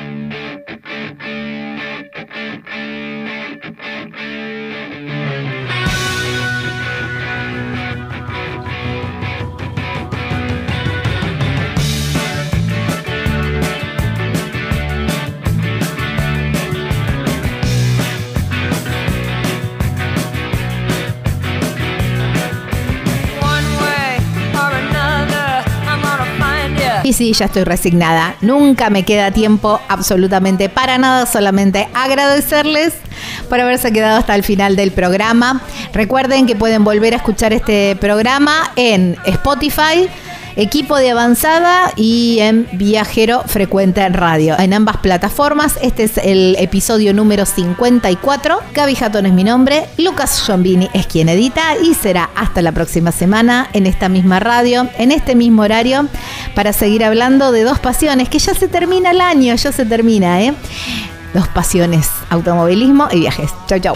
Y sí, ya estoy resignada. Nunca me queda tiempo absolutamente para nada, solamente agradecerles por haberse quedado hasta el final del programa. Recuerden que pueden volver a escuchar este programa en Spotify Equipo de Avanzada y en Viajero Frecuente Radio. En ambas plataformas, este es el episodio número 54. Gaby Jatón es mi nombre, Lucas Giombini es quien edita y será hasta la próxima semana en esta misma radio, en este mismo horario, para seguir hablando de dos pasiones, que ya se termina el año, ya se termina, ¿eh? Dos pasiones, automovilismo y viajes. Chau, chau.